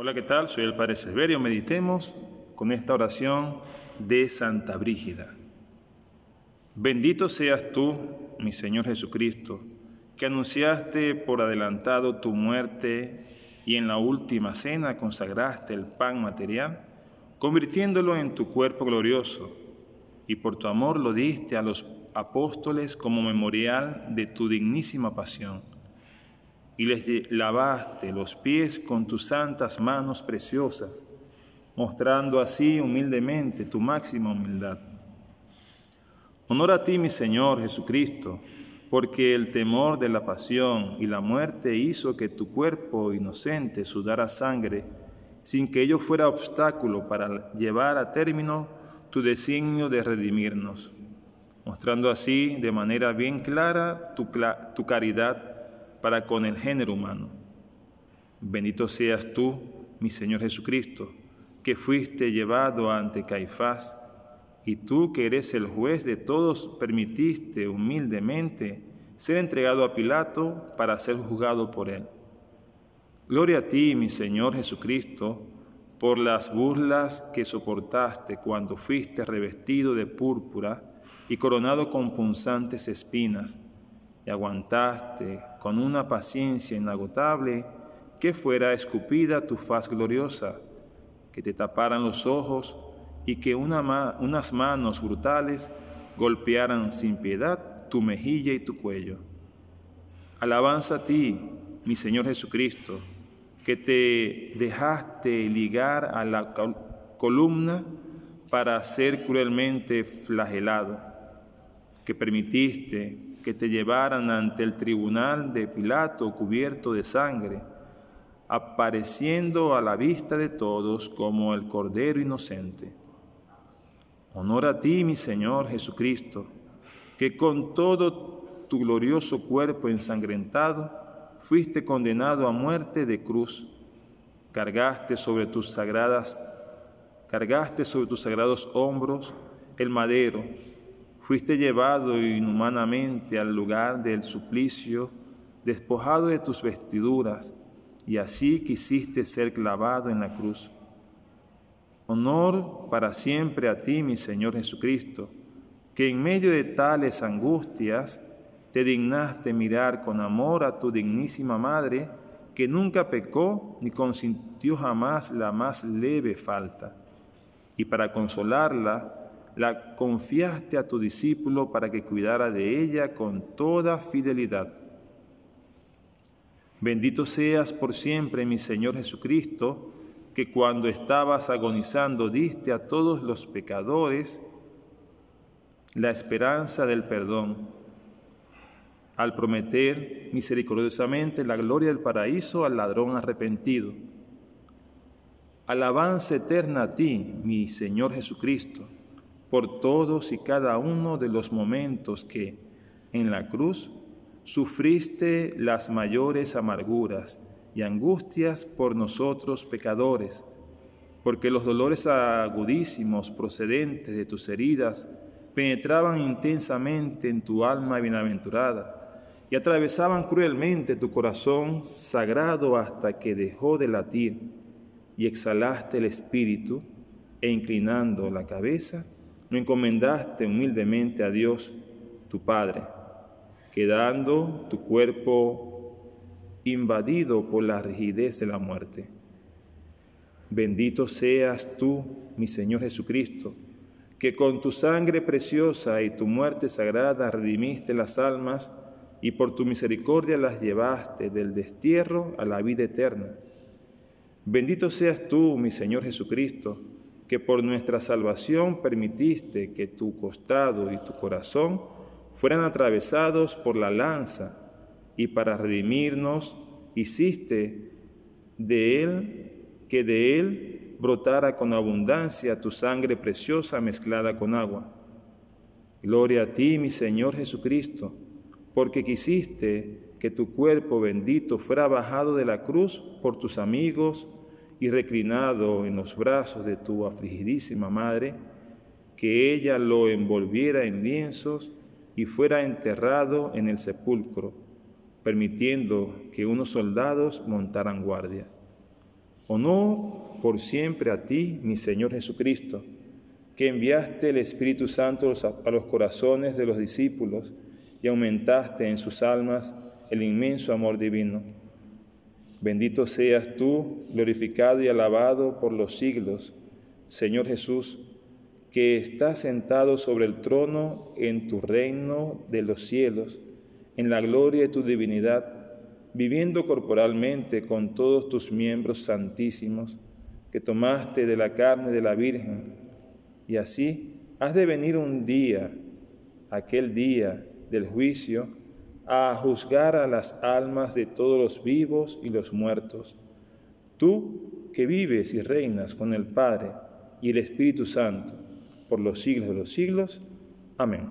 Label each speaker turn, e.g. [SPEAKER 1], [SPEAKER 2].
[SPEAKER 1] Hola, ¿qué tal? Soy el Padre Severio. Meditemos con esta oración de Santa Brígida. Bendito seas tú, mi Señor Jesucristo, que anunciaste por adelantado tu muerte y en la última cena consagraste el pan material, convirtiéndolo en tu cuerpo glorioso, y por tu amor lo diste a los apóstoles como memorial de tu dignísima pasión y les lavaste los pies con tus santas manos preciosas, mostrando así humildemente tu máxima humildad. Honor a ti, mi Señor Jesucristo, porque el temor de la pasión y la muerte hizo que tu cuerpo inocente sudara sangre, sin que ello fuera obstáculo para llevar a término tu designio de redimirnos, mostrando así de manera bien clara tu, tu caridad para con el género humano. Bendito seas tú, mi Señor Jesucristo, que fuiste llevado ante Caifás, y tú que eres el juez de todos, permitiste humildemente ser entregado a Pilato para ser juzgado por él. Gloria a ti, mi Señor Jesucristo, por las burlas que soportaste cuando fuiste revestido de púrpura y coronado con punzantes espinas y aguantaste con una paciencia inagotable que fuera escupida tu faz gloriosa, que te taparan los ojos y que unas manos brutales golpearan sin piedad tu mejilla y tu cuello. Alabanza a ti, mi Señor Jesucristo, que te dejaste ligar a la columna para ser cruelmente flagelado, que permitiste que te llevaran ante el tribunal de Pilato cubierto de sangre, apareciendo a la vista de todos como el Cordero inocente. Honor a ti, mi Señor Jesucristo, que con todo tu glorioso cuerpo ensangrentado fuiste condenado a muerte de cruz, cargaste sobre tus sagradas cargaste sobre tus sagrados hombros el madero Fuiste llevado inhumanamente al lugar del suplicio, despojado de tus vestiduras, y así quisiste ser clavado en la cruz. Honor para siempre a ti, mi Señor Jesucristo, que en medio de tales angustias te dignaste mirar con amor a tu dignísima Madre, que nunca pecó ni consintió jamás la más leve falta. Y para consolarla, la confiaste a tu discípulo para que cuidara de ella con toda fidelidad. Bendito seas por siempre, mi Señor Jesucristo, que cuando estabas agonizando diste a todos los pecadores la esperanza del perdón, al prometer misericordiosamente la gloria del paraíso al ladrón arrepentido. Alabanza eterna a ti, mi Señor Jesucristo por todos y cada uno de los momentos que en la cruz sufriste las mayores amarguras y angustias por nosotros pecadores, porque los dolores agudísimos procedentes de tus heridas penetraban intensamente en tu alma bienaventurada y atravesaban cruelmente tu corazón sagrado hasta que dejó de latir y exhalaste el espíritu e inclinando la cabeza, lo encomendaste humildemente a Dios, tu Padre, quedando tu cuerpo invadido por la rigidez de la muerte. Bendito seas tú, mi Señor Jesucristo, que con tu sangre preciosa y tu muerte sagrada redimiste las almas y por tu misericordia las llevaste del destierro a la vida eterna. Bendito seas tú, mi Señor Jesucristo, que por nuestra salvación permitiste que tu costado y tu corazón fueran atravesados por la lanza, y para redimirnos hiciste de él que de él brotara con abundancia tu sangre preciosa mezclada con agua. Gloria a ti, mi Señor Jesucristo, porque quisiste que tu cuerpo bendito fuera bajado de la cruz por tus amigos y reclinado en los brazos de tu afligidísima madre, que ella lo envolviera en lienzos y fuera enterrado en el sepulcro, permitiendo que unos soldados montaran guardia. Honor por siempre a ti, mi Señor Jesucristo, que enviaste el Espíritu Santo a los corazones de los discípulos y aumentaste en sus almas el inmenso amor divino. Bendito seas tú, glorificado y alabado por los siglos, Señor Jesús, que estás sentado sobre el trono en tu reino de los cielos, en la gloria de tu divinidad viviendo corporalmente con todos tus miembros santísimos, que tomaste de la carne de la Virgen, y así has de venir un día, aquel día del juicio, a juzgar a las almas de todos los vivos y los muertos. Tú que vives y reinas con el Padre y el Espíritu Santo por los siglos de los siglos. Amén.